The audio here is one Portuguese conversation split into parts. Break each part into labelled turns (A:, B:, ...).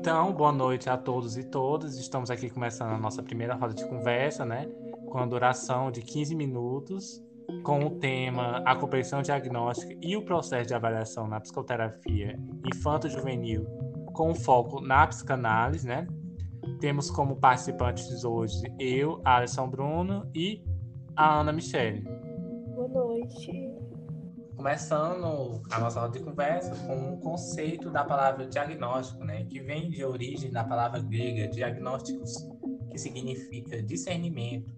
A: Então, boa noite a todos e todas. Estamos aqui começando a nossa primeira roda de conversa, né? Com a duração de 15 minutos, com o tema A compreensão diagnóstica e o processo de avaliação na psicoterapia infanto-juvenil, com foco na psicanálise, né? Temos como participantes hoje eu, Alisson Bruno e a Ana Michele.
B: Boa noite.
A: Começando a nossa roda de conversa com o conceito da palavra diagnóstico, né, que vem de origem da palavra grega diagnósticos, que significa discernimento,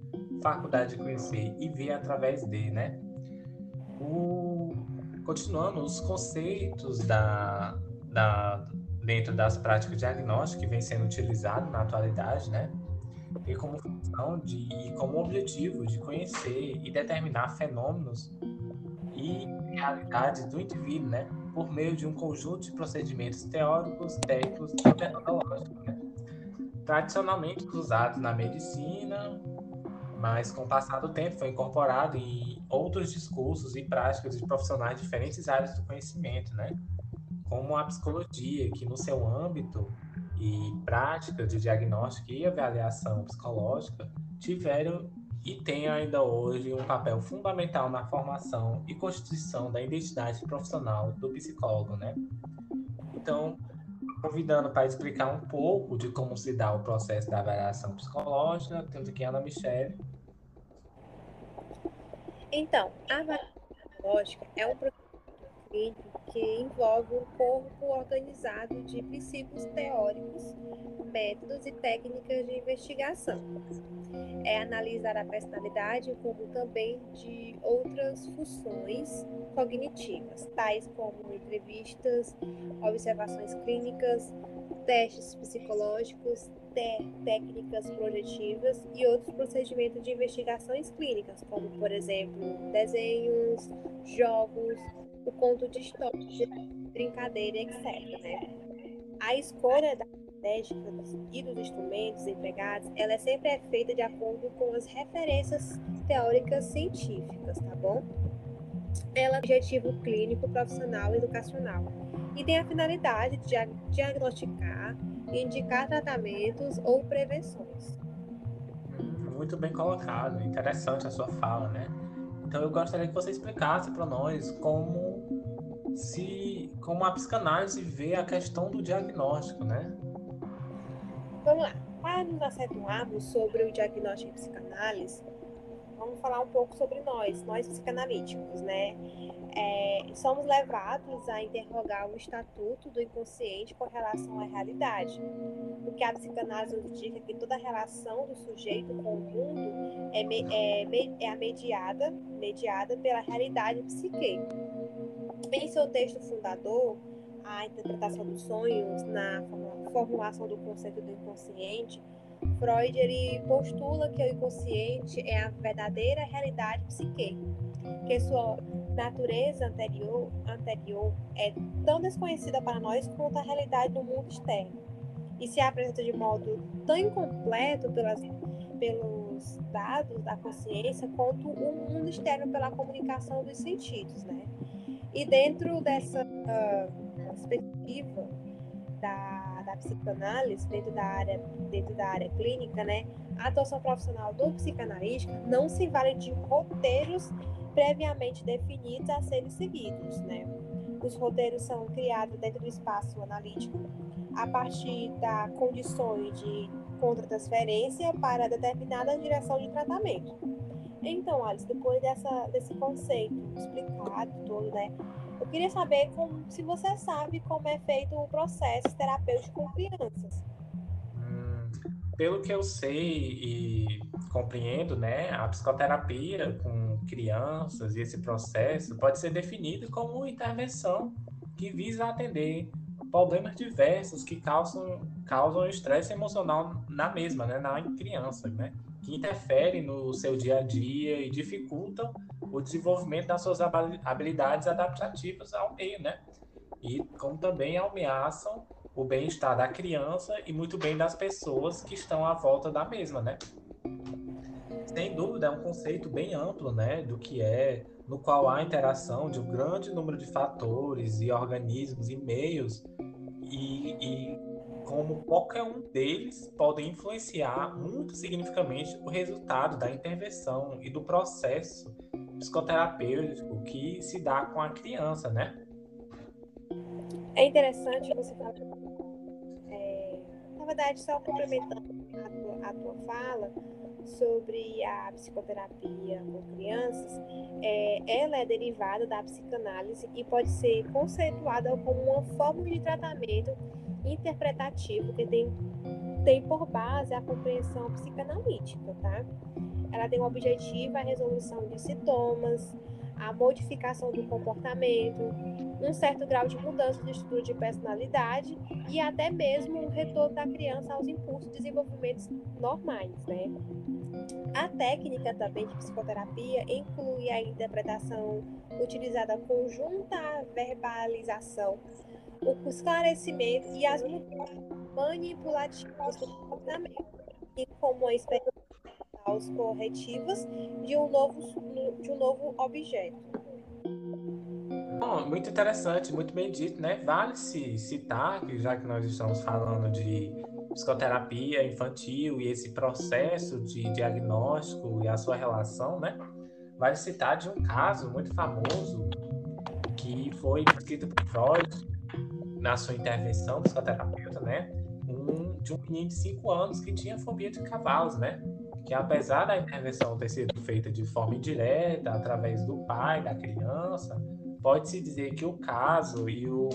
A: faculdade de conhecer e ver através de, né? O... Continuando, os conceitos da, da, dentro das práticas diagnósticas que vem sendo utilizado na atualidade, né? E como função de, como objetivo de conhecer e determinar fenômenos e realidades do indivíduo, né, por meio de um conjunto de procedimentos teóricos, técnicos e metodológicos, né? tradicionalmente usados na medicina, mas com o passar do tempo foi incorporado em outros discursos e práticas de profissionais de diferentes áreas do conhecimento, né? como a psicologia, que no seu âmbito e prática de diagnóstico e avaliação psicológica tiveram e tem ainda hoje um papel fundamental na formação e constituição da identidade profissional do psicólogo, né? Então, convidando para explicar um pouco de como se dá o processo da avaliação psicológica, temos aqui a Ana Michele.
B: Então, a avaliação psicológica é um processo que envolve um corpo organizado de princípios teóricos, métodos e técnicas de investigação. É analisar a personalidade como também de outras funções cognitivas, tais como entrevistas, observações clínicas, testes psicológicos, técnicas projetivas e outros procedimentos de investigações clínicas, como, por exemplo, desenhos, jogos, o conto de história, brincadeira, etc. Né? A escolha da estratégica e dos instrumentos empregados, ela é sempre é feita de acordo com as referências teóricas científicas, tá bom? Ela é objetivo clínico, profissional e educacional e tem a finalidade de diagnosticar indicar tratamentos ou prevenções.
A: Hum, muito bem colocado, interessante a sua fala, né? Então eu gostaria que você explicasse para nós como se como a psicanálise vê a questão do diagnóstico, né?
B: Vamos lá. Para nos acentuarmos sobre o diagnóstico em psicanálise, vamos falar um pouco sobre nós, nós psicanalíticos, né? É, somos levados a interrogar o estatuto do inconsciente com relação à realidade. Porque a psicanálise nos indica que toda relação do sujeito com o mundo é, me, é, é mediada, mediada pela realidade psique. Em seu texto fundador, a interpretação dos sonhos, na formulação do conceito do inconsciente, Freud ele postula que o inconsciente é a verdadeira realidade psique, que sua natureza anterior, anterior é tão desconhecida para nós quanto a realidade do mundo externo e se apresenta de modo tão incompleto pelas, pelos dados da consciência quanto o mundo externo pela comunicação dos sentidos, né? E dentro dessa uh, perspectiva da, da psicanálise, dentro da área, dentro da área clínica, né, a atuação profissional do psicanalista não se vale de roteiros previamente definidos a serem seguidos, né? Os roteiros são criados dentro do espaço analítico a partir da condições de contra-transferência para determinada direção de tratamento. Então, Alice, depois dessa, desse conceito explicado todo, né, eu queria saber como, se você sabe como é feito o processo terapêutico com crianças.
A: Hum, pelo que eu sei e compreendo, né, a psicoterapia com crianças e esse processo pode ser definido como intervenção que visa atender problemas diversos que causam causam estresse emocional na mesma, né, na criança, né, que interferem no seu dia a dia e dificultam o desenvolvimento das suas habilidades adaptativas ao meio, né? E como também ameaçam o bem-estar da criança e muito bem das pessoas que estão à volta da mesma, né? Sem dúvida, é um conceito bem amplo, né, do que é, no qual há interação de um grande número de fatores e organismos e meios e, e como qualquer um deles podem influenciar muito significativamente o resultado da intervenção e do processo psicoterapêutico que se dá com a criança, né?
B: É interessante você falar, é, na verdade, só complementando a tua, a tua fala, sobre a psicoterapia com crianças, é, ela é derivada da psicanálise e pode ser conceituada como uma forma de tratamento interpretativo que tem, tem por base a compreensão psicanalítica, tá? Ela tem o objetivo a resolução de sintomas, a modificação do comportamento, um certo grau de mudança de estrutura de personalidade e até mesmo o retorno da criança aos impulsos de desenvolvimento normais, né? A técnica também de psicoterapia inclui a interpretação utilizada conjunta à verbalização, o esclarecimento e as manipulativas do comportamento, e como a experiência corretivas de um novo, de um novo objeto.
A: Bom, muito interessante, muito bem dito, né? Vale se citar que já que nós estamos falando de psicoterapia infantil e esse processo de diagnóstico e a sua relação, né? Vale citar de um caso muito famoso que foi descrito por Freud na sua intervenção psicoterapeuta, né? Um, de um menino de 5 anos que tinha fobia de cavalos, né? Que apesar da intervenção ter sido feita de forma indireta, através do pai da criança, pode-se dizer que o caso e o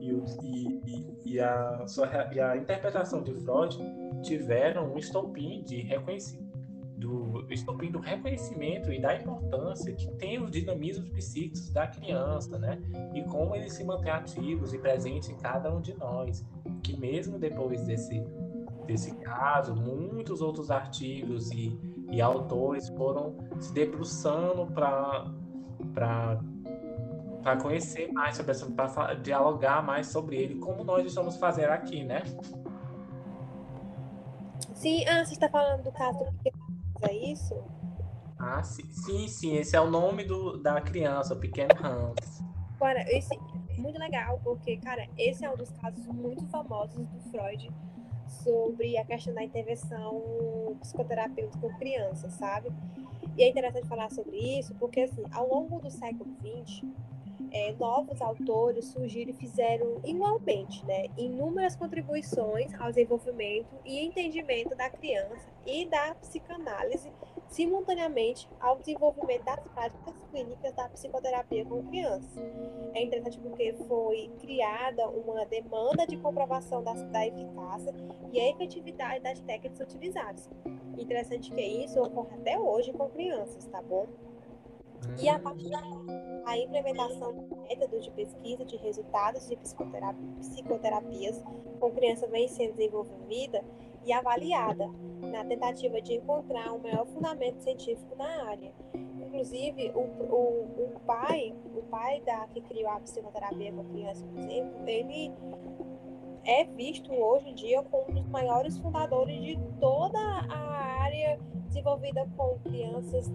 A: e, o, e, e, a, e a interpretação de Freud tiveram um estopim de reconhecimento do estopim do reconhecimento e da importância que tem os dinamismos psíquicos da criança, né? E como eles se mantêm ativos e presentes em cada um de nós, que mesmo depois desse desse caso, muitos outros artigos e, e autores foram se debruçando para para conhecer mais sobre essa, para dialogar mais sobre ele, como nós estamos fazendo aqui, né?
B: Sim, ah, você está falando do caso do pequeno é isso?
A: Ah, sim, sim, sim, esse é o nome do, da criança, o pequeno Hans.
B: Agora, esse muito legal, porque, cara, esse é um dos casos muito famosos do Freud sobre a questão da intervenção psicoterapêutica com crianças, sabe? E é interessante falar sobre isso, porque, assim, ao longo do século XX, é, novos autores surgiram e fizeram igualmente né, inúmeras contribuições ao desenvolvimento e entendimento da criança e da psicanálise, simultaneamente ao desenvolvimento das práticas clínicas da psicoterapia com crianças. É interessante porque foi criada uma demanda de comprovação da, da eficácia e a efetividade das técnicas utilizadas. Interessante que isso ocorre até hoje com crianças, tá bom? E a partir da implementação de métodos de pesquisa de resultados de psicoterapia, psicoterapias com criança vem sendo desenvolvida e avaliada na tentativa de encontrar um maior fundamento científico na área. Inclusive, o, o, o pai, o pai da que criou a psicoterapia com criança, por exemplo, ele é visto hoje em dia como um dos maiores fundadores de toda a área desenvolvida com crianças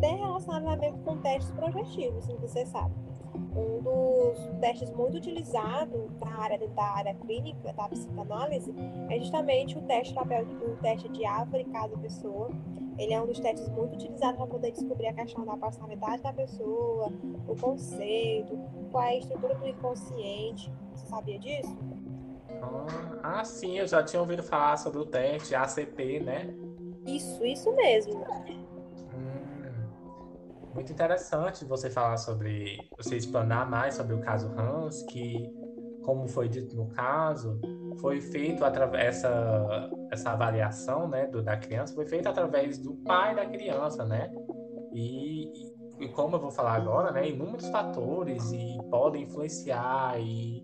B: tem relacionamento com testes projetivos, como você sabe. Um dos testes muito utilizados na área da área clínica da psicanálise é justamente o teste o teste de árvore cada pessoa. Ele é um dos testes muito utilizados para poder descobrir a questão da personalidade da pessoa, o conceito, qual é a estrutura do inconsciente. Você sabia disso?
A: Ah, ah sim, eu já tinha ouvido falar sobre o teste ACP, né?
B: Isso, isso mesmo.
A: Muito interessante você falar sobre, você explanar mais sobre o caso Hans, que, como foi dito no caso, foi feito através essa essa avaliação, né, do, da criança foi feita através do pai da criança, né? E, e como eu vou falar agora, né, inúmeros fatores e podem influenciar e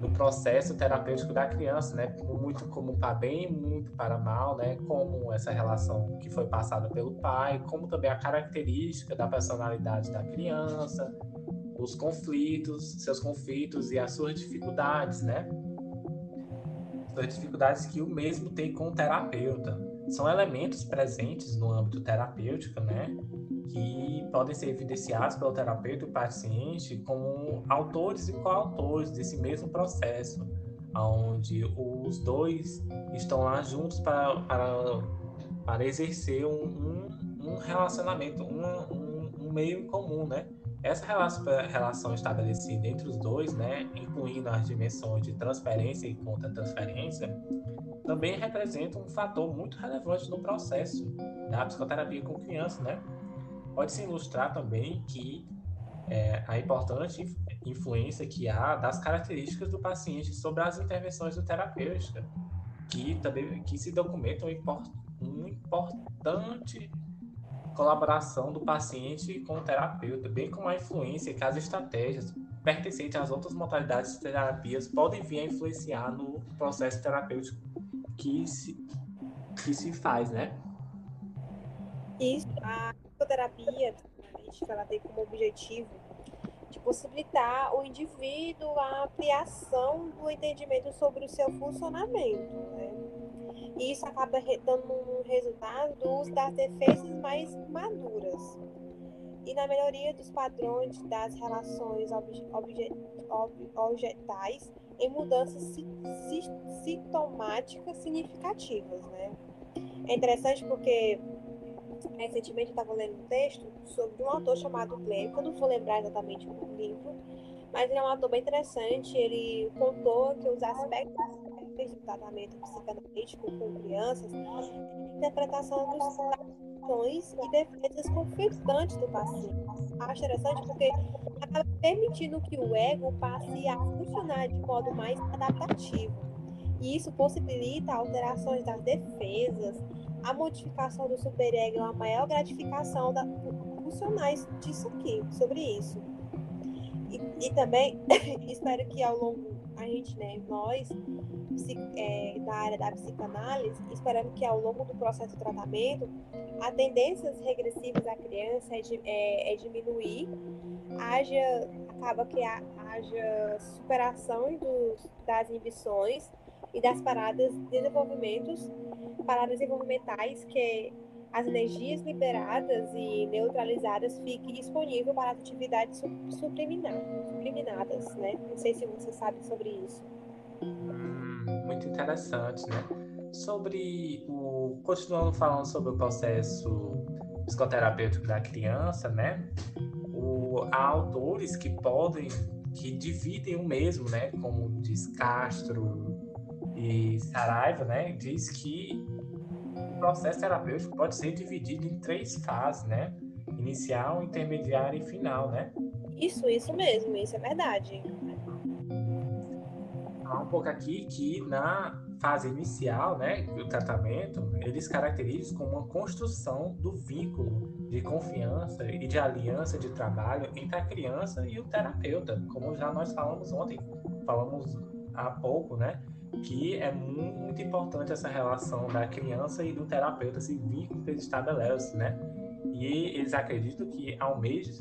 A: no processo terapêutico da criança, né? Muito como para bem, muito para mal, né? Como essa relação que foi passada pelo pai, como também a característica da personalidade da criança, os conflitos, seus conflitos e as suas dificuldades, né? As dificuldades que o mesmo tem com o terapeuta. São elementos presentes no âmbito terapêutico, né? Que podem ser evidenciados pelo terapeuta e o paciente como autores e coautores desse mesmo processo, onde os dois estão lá juntos para, para, para exercer um, um, um relacionamento, um, um, meio comum, né? Essa relação estabelecida entre os dois, né, incluindo as dimensões de transferência e contra-transferência, também representa um fator muito relevante no processo da psicoterapia com criança, né? Pode-se ilustrar também que é, a importante influência que há das características do paciente sobre as intervenções do terapeuta, que também que se documentam uma importante colaboração do paciente com o terapeuta, bem como a influência que as estratégias pertencentes às outras modalidades de terapias podem vir a influenciar no processo terapêutico que se, que se faz, né?
B: Isso, a psicoterapia, ela tem como objetivo de possibilitar o indivíduo a ampliação do entendimento sobre o seu funcionamento, né? E isso acaba dando um resultado das defesas mais maduras e na melhoria dos padrões das relações obje, obje, ob, objetais em mudanças sintomáticas significativas, né? É interessante porque recentemente eu estava lendo um texto sobre um autor chamado Glenn, que eu não vou lembrar exatamente o livro, mas ele é um autor bem interessante. Ele contou que os aspectos do tratamento psicanalítico com crianças a interpretação dos ações e defesas conflitantes do paciente. Acho interessante porque acaba permitindo que o ego passe a funcionar de modo mais adaptativo. E isso possibilita alterações das defesas, a modificação do superego é uma maior gratificação da, funcionais disso aqui, sobre isso. E, e também espero que ao longo, a gente, né, nós, é, da área da psicanálise, esperamos que ao longo do processo de tratamento, a tendências regressivas da criança é, é, é diminuir, haja, acaba que haja superação dos, das inibições e das paradas de desenvolvimentos, paradas desenvolvimentais que as energias liberadas e neutralizadas fiquem disponíveis para atividades subliminadas, né? Não sei se você sabe sobre isso.
A: Hum, muito interessante, né? Sobre o continuando falando sobre o processo psicoterapêutico da criança, né? O, há autores que podem que dividem o mesmo, né? Como diz Castro, e Saraiva, né, diz que processo terapêutico pode ser dividido em três fases, né? Inicial, intermediário e final, né?
B: Isso, isso mesmo, isso é verdade.
A: Falar um pouco aqui que na fase inicial, né, do tratamento, eles caracterizam como uma construção do vínculo de confiança e de aliança de trabalho entre a criança e o terapeuta, como já nós falamos ontem, falamos há pouco, né? Que é muito importante essa relação da criança e do terapeuta, esse vínculo que eles estabelecem, né? E eles acreditam que almejam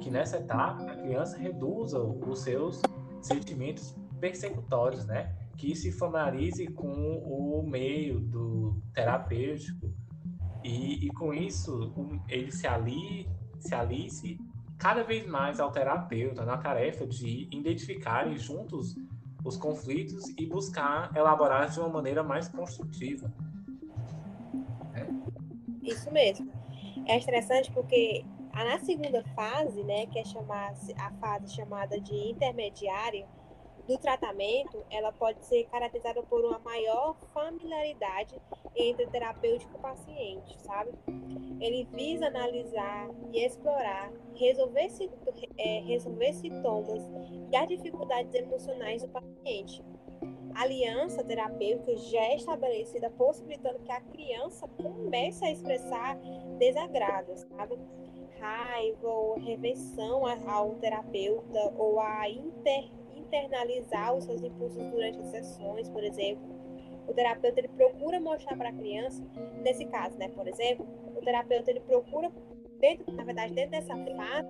A: que nessa etapa a criança reduza os seus sentimentos persecutórios, né? Que se familiarize com o meio do terapêutico e, e com isso ele se alie, se alice cada vez mais ao terapeuta na tarefa de identificarem juntos os conflitos e buscar elaborar de uma maneira mais construtiva.
B: É? Isso mesmo. É interessante porque na segunda fase, né, que é chamar, a fase chamada de intermediária, do tratamento, ela pode ser caracterizada por uma maior familiaridade entre terapêutico e paciente, sabe? Ele visa analisar e explorar, resolver, é, resolver sintomas e as dificuldades emocionais do paciente. A aliança terapêutica já é estabelecida, possibilitando que a criança comece a expressar desagrados, sabe? Raiva ou reversão ao terapeuta ou a inter internalizar os seus impulsos durante as sessões, por exemplo. O terapeuta ele procura mostrar para a criança, nesse caso, né, por exemplo, o terapeuta ele procura, dentro, na verdade, dentro dessa fase,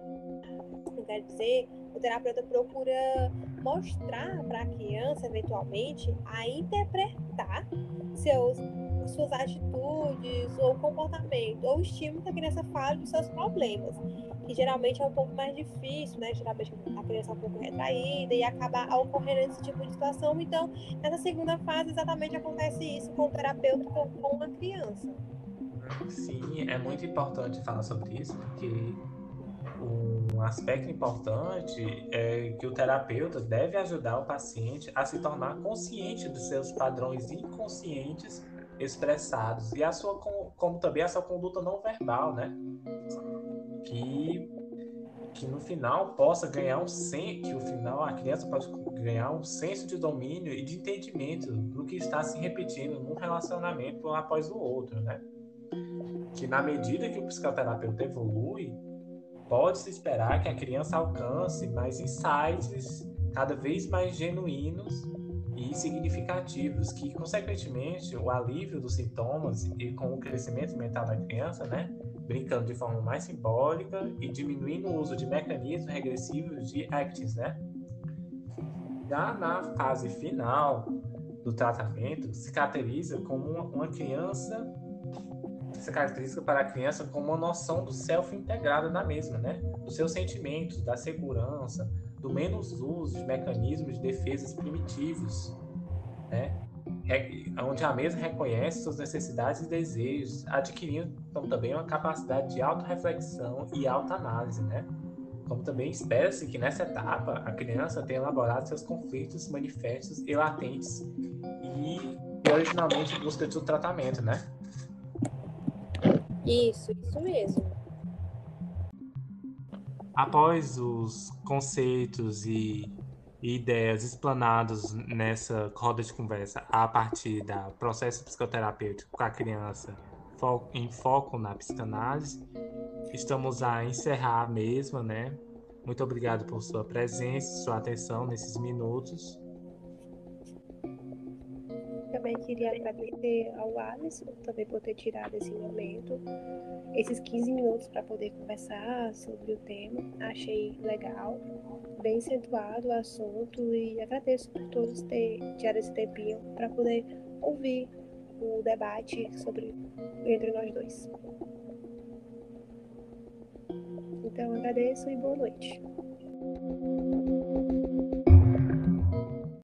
B: quero dizer, o terapeuta procura mostrar para a criança, eventualmente, a interpretar seus, suas atitudes ou comportamento ou estímulo que a criança fale dos seus problemas que geralmente é um pouco mais difícil, né? Geralmente a criança é um pouco retraída e acaba ocorrendo esse tipo de situação. Então, nessa segunda fase, exatamente acontece isso com o terapeuta com uma criança.
A: Sim, é muito importante falar sobre isso, porque um aspecto importante é que o terapeuta deve ajudar o paciente a se tornar consciente dos seus padrões inconscientes expressados e a sua como também a sua conduta não verbal, né? Que que no final possa ganhar um senso, que no final a criança pode ganhar um senso de domínio e de entendimento do que está se repetindo num relacionamento após o outro, né? Que na medida que o psicoterapeuta evolui, pode-se esperar que a criança alcance mais insights cada vez mais genuínos e significativos, que, consequentemente, o alívio dos sintomas e com o crescimento mental da criança, né, brincando de forma mais simbólica e diminuindo o uso de mecanismos regressivos de actions, né? Já na fase final do tratamento, se caracteriza como uma, uma criança se caracteriza para a criança como uma noção do self integrada na mesma, né? Dos seus sentimentos, da segurança, do menos uso de mecanismos de defesas primitivos, né? onde a mesma reconhece suas necessidades e desejos, adquirindo então, também uma capacidade de autorreflexão e autoanálise, né? Como também espera-se que nessa etapa a criança tenha elaborado seus conflitos manifestos e latentes e, originalmente busca de tratamento, né?
B: Isso, isso mesmo.
A: Após os conceitos e ideias explanados nessa roda de conversa a partir da processo psicoterapêutico com a criança em foco na psicanálise, estamos a encerrar a mesma, né? Muito obrigado por sua presença, sua atenção nesses minutos
B: também queria agradecer ao Alisson também por ter tirado esse momento, esses 15 minutos para poder conversar sobre o tema. Achei legal, bem acentuado o assunto e agradeço por todos terem tirado esse tempinho para poder ouvir o debate sobre entre nós dois. Então agradeço e boa noite.